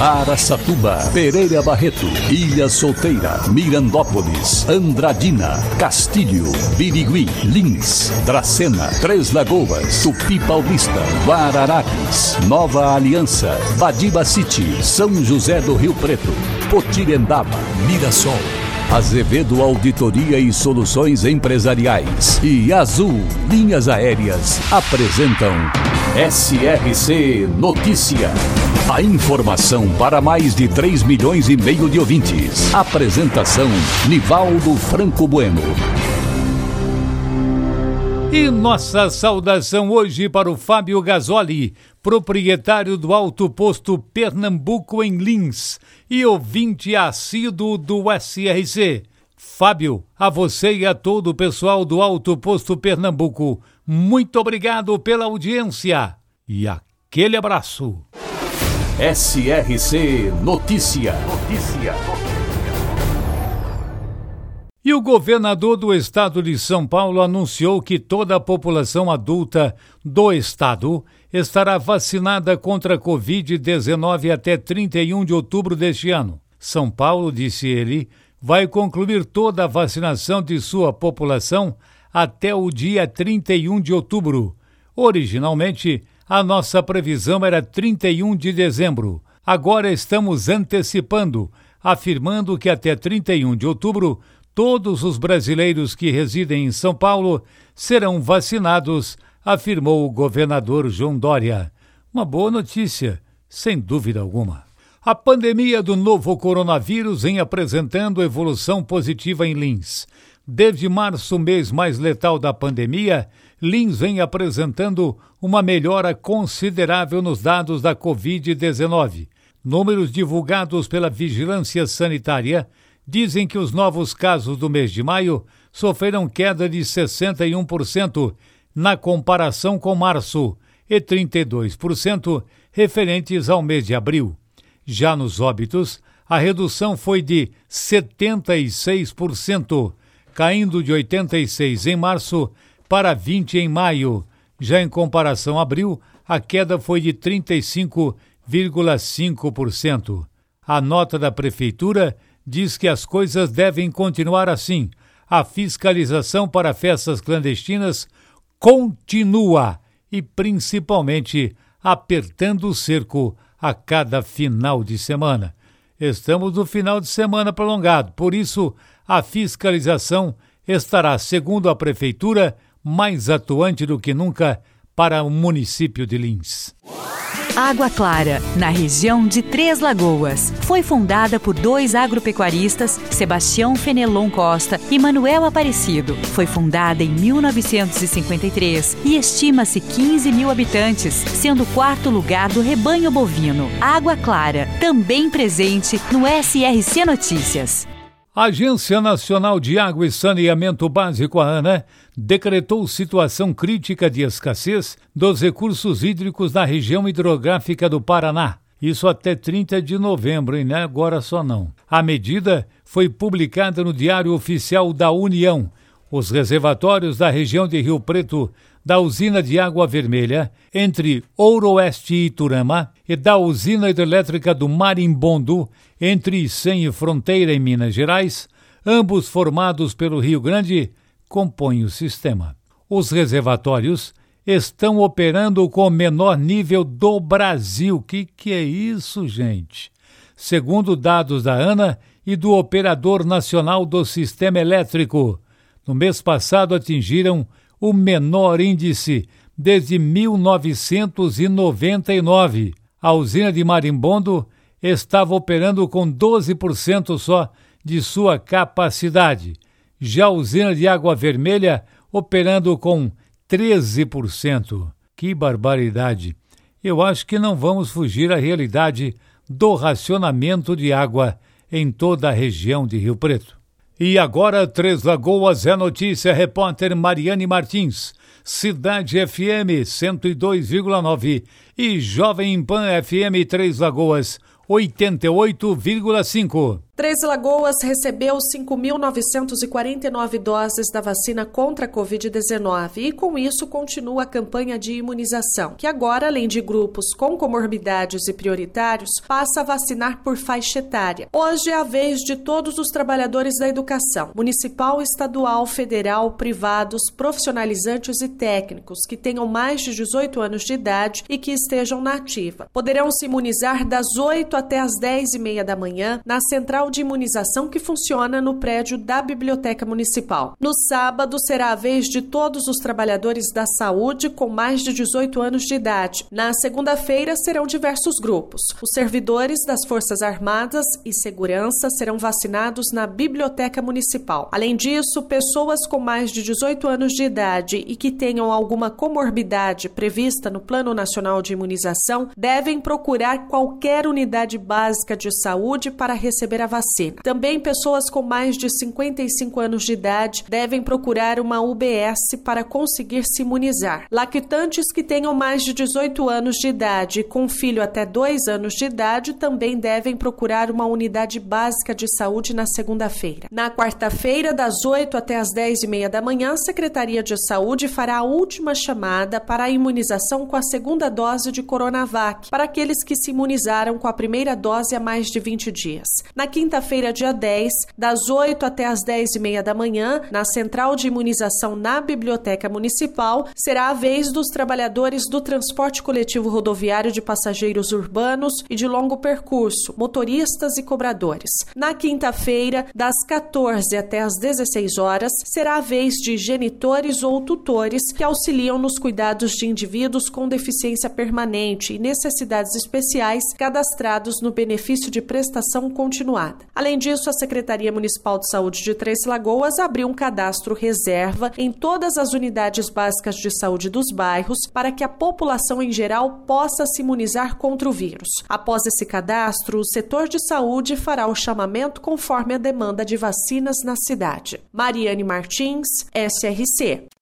Araçatuba, Pereira Barreto, Ilha Solteira, Mirandópolis, Andradina, Castilho, Birigui, Lins, Dracena, Três Lagoas, Tupi Paulista, Guararapes, Nova Aliança, Badiba City, São José do Rio Preto, Potirendaba, Mirassol. Azevedo Auditoria e Soluções Empresariais e Azul Linhas Aéreas apresentam SRC Notícia. A informação para mais de 3 milhões e meio de ouvintes. Apresentação Nivaldo Franco Bueno. E nossa saudação hoje para o Fábio Gasoli, proprietário do Alto Posto Pernambuco em Lins e ouvinte assíduo do SRC. Fábio, a você e a todo o pessoal do Alto Posto Pernambuco, muito obrigado pela audiência e aquele abraço. SRC Notícia. Notícia. E o governador do estado de São Paulo anunciou que toda a população adulta do estado estará vacinada contra a Covid-19 até 31 de outubro deste ano. São Paulo, disse ele, vai concluir toda a vacinação de sua população até o dia 31 de outubro. Originalmente, a nossa previsão era 31 de dezembro. Agora estamos antecipando, afirmando que até 31 de outubro todos os brasileiros que residem em São Paulo serão vacinados, afirmou o governador João Dória. Uma boa notícia, sem dúvida alguma. A pandemia do novo coronavírus vem apresentando evolução positiva em Lins. Desde março, mês mais letal da pandemia, Lins vem apresentando uma melhora considerável nos dados da Covid-19. Números divulgados pela Vigilância Sanitária dizem que os novos casos do mês de maio sofreram queda de 61% na comparação com março e 32% referentes ao mês de abril. Já nos óbitos, a redução foi de 76%, caindo de 86 em março para 20 em maio. Já em comparação a abril, a queda foi de 35,5%. A nota da prefeitura diz que as coisas devem continuar assim. A fiscalização para festas clandestinas continua e, principalmente, apertando o cerco a cada final de semana. Estamos no final de semana prolongado, por isso, a fiscalização estará, segundo a Prefeitura, mais atuante do que nunca para o município de Lins. Água Clara, na região de Três Lagoas. Foi fundada por dois agropecuaristas, Sebastião Fenelon Costa e Manuel Aparecido. Foi fundada em 1953 e estima-se 15 mil habitantes, sendo o quarto lugar do rebanho bovino. Água Clara, também presente no SRC Notícias. A Agência Nacional de Água e Saneamento Básico, a ANA, decretou situação crítica de escassez dos recursos hídricos na região hidrográfica do Paraná. Isso até 30 de novembro, e não é agora só não. A medida foi publicada no Diário Oficial da União. Os reservatórios da região de Rio Preto da usina de Água Vermelha, entre Ouro Oeste e Iturama, e da usina hidrelétrica do Marimbondo, entre Icém e Fronteira, em Minas Gerais, ambos formados pelo Rio Grande, compõem o sistema. Os reservatórios estão operando com o menor nível do Brasil. Que que é isso, gente? Segundo dados da ANA e do Operador Nacional do Sistema Elétrico, no mês passado atingiram o menor índice desde 1999. A usina de Marimbondo estava operando com 12% só de sua capacidade. Já a usina de Água Vermelha operando com 13%. Que barbaridade! Eu acho que não vamos fugir à realidade do racionamento de água em toda a região de Rio Preto. E agora, Três Lagoas é notícia, repórter Mariane Martins. Cidade FM 102,9 e Jovem Pan FM Três Lagoas 88,5. Três Lagoas recebeu 5.949 doses da vacina contra a Covid-19 e, com isso, continua a campanha de imunização, que agora, além de grupos com comorbidades e prioritários, passa a vacinar por faixa etária. Hoje é a vez de todos os trabalhadores da educação, municipal, estadual, federal, privados, profissionalizantes e técnicos que tenham mais de 18 anos de idade e que estejam na ativa. Poderão se imunizar das 8 até as 10 e meia da manhã na central central de imunização que funciona no prédio da Biblioteca Municipal. No sábado, será a vez de todos os trabalhadores da saúde com mais de 18 anos de idade. Na segunda-feira, serão diversos grupos. Os servidores das Forças Armadas e Segurança serão vacinados na Biblioteca Municipal. Além disso, pessoas com mais de 18 anos de idade e que tenham alguma comorbidade prevista no Plano Nacional de Imunização devem procurar qualquer unidade básica de saúde para receber a vacina. Também pessoas com mais de 55 anos de idade devem procurar uma UBS para conseguir se imunizar. Lactantes que tenham mais de 18 anos de idade e com filho até 2 anos de idade também devem procurar uma unidade básica de saúde na segunda-feira. Na quarta-feira, das 8 até as 10 e meia da manhã, a Secretaria de Saúde fará a última chamada para a imunização com a segunda dose de Coronavac para aqueles que se imunizaram com a primeira dose há mais de 20 dias. Na quinta quinta-feira, dia 10, das 8 até as 10 e meia da manhã, na Central de Imunização na Biblioteca Municipal, será a vez dos trabalhadores do transporte coletivo rodoviário de passageiros urbanos e de longo percurso, motoristas e cobradores. Na quinta-feira, das 14 até as 16 horas, será a vez de genitores ou tutores que auxiliam nos cuidados de indivíduos com deficiência permanente e necessidades especiais cadastrados no benefício de prestação continuada. Além disso, a Secretaria Municipal de Saúde de Três Lagoas abriu um cadastro reserva em todas as unidades básicas de saúde dos bairros para que a população em geral possa se imunizar contra o vírus. Após esse cadastro, o setor de saúde fará o chamamento conforme a demanda de vacinas na cidade. Mariane Martins, SRC.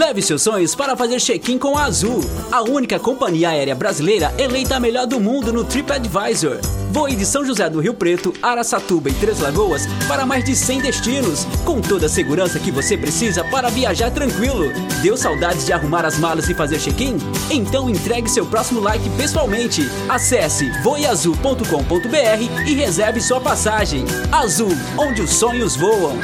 Leve seus sonhos para fazer check-in com a Azul, a única companhia aérea brasileira eleita a melhor do mundo no TripAdvisor. Voe de São José do Rio Preto, Araçatuba e Três Lagoas para mais de 100 destinos, com toda a segurança que você precisa para viajar tranquilo. Deu saudades de arrumar as malas e fazer check-in? Então entregue seu próximo like pessoalmente. Acesse voeazul.com.br e reserve sua passagem. Azul, onde os sonhos voam.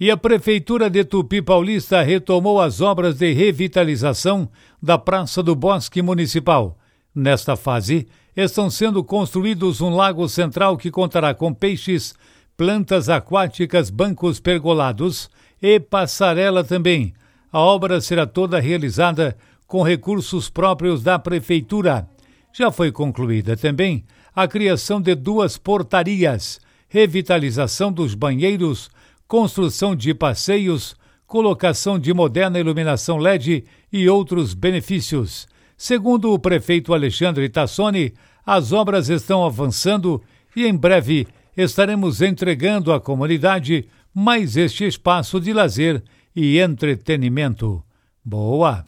E a Prefeitura de Tupi Paulista retomou as obras de revitalização da Praça do Bosque Municipal. Nesta fase, estão sendo construídos um lago central que contará com peixes, plantas aquáticas, bancos pergolados e passarela também. A obra será toda realizada com recursos próprios da Prefeitura. Já foi concluída também a criação de duas portarias, revitalização dos banheiros, construção de passeios, colocação de moderna iluminação LED e outros benefícios. Segundo o prefeito Alexandre Tassoni, as obras estão avançando e em breve estaremos entregando à comunidade mais este espaço de lazer e entretenimento. Boa!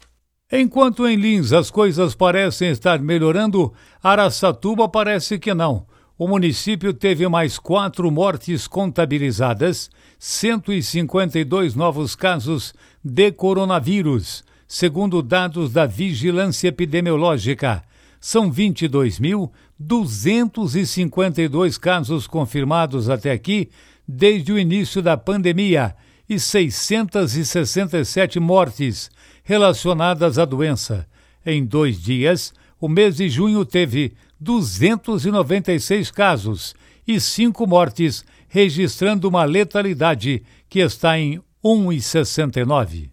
Enquanto em Lins as coisas parecem estar melhorando, Araçatuba parece que não. O município teve mais quatro mortes contabilizadas 152 novos casos de coronavírus, segundo dados da Vigilância Epidemiológica. São 22.252 casos confirmados até aqui desde o início da pandemia e 667 mortes relacionadas à doença. Em dois dias, o mês de junho teve 296 casos e cinco mortes registrando uma letalidade que está em 1,69.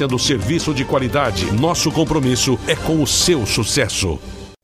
oferecendo serviço de qualidade. Nosso compromisso é com o seu sucesso.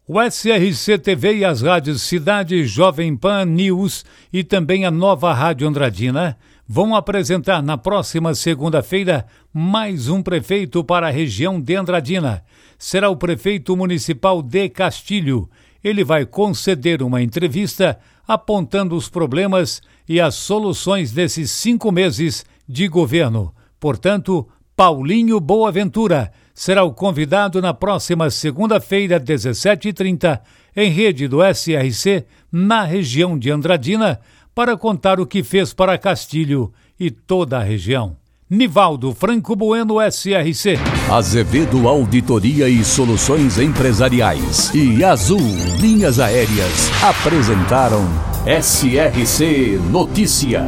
O SRC TV e as rádios Cidade, Jovem Pan News e também a nova Rádio Andradina vão apresentar na próxima segunda-feira mais um prefeito para a região de Andradina. Será o prefeito municipal de Castilho. Ele vai conceder uma entrevista apontando os problemas e as soluções desses cinco meses de governo. Portanto, Paulinho Boaventura será o convidado na próxima segunda-feira, 17h30, em rede do SRC, na região de Andradina, para contar o que fez para Castilho e toda a região. Nivaldo Franco Bueno, SRC. Azevedo Auditoria e Soluções Empresariais e Azul Linhas Aéreas apresentaram SRC Notícia.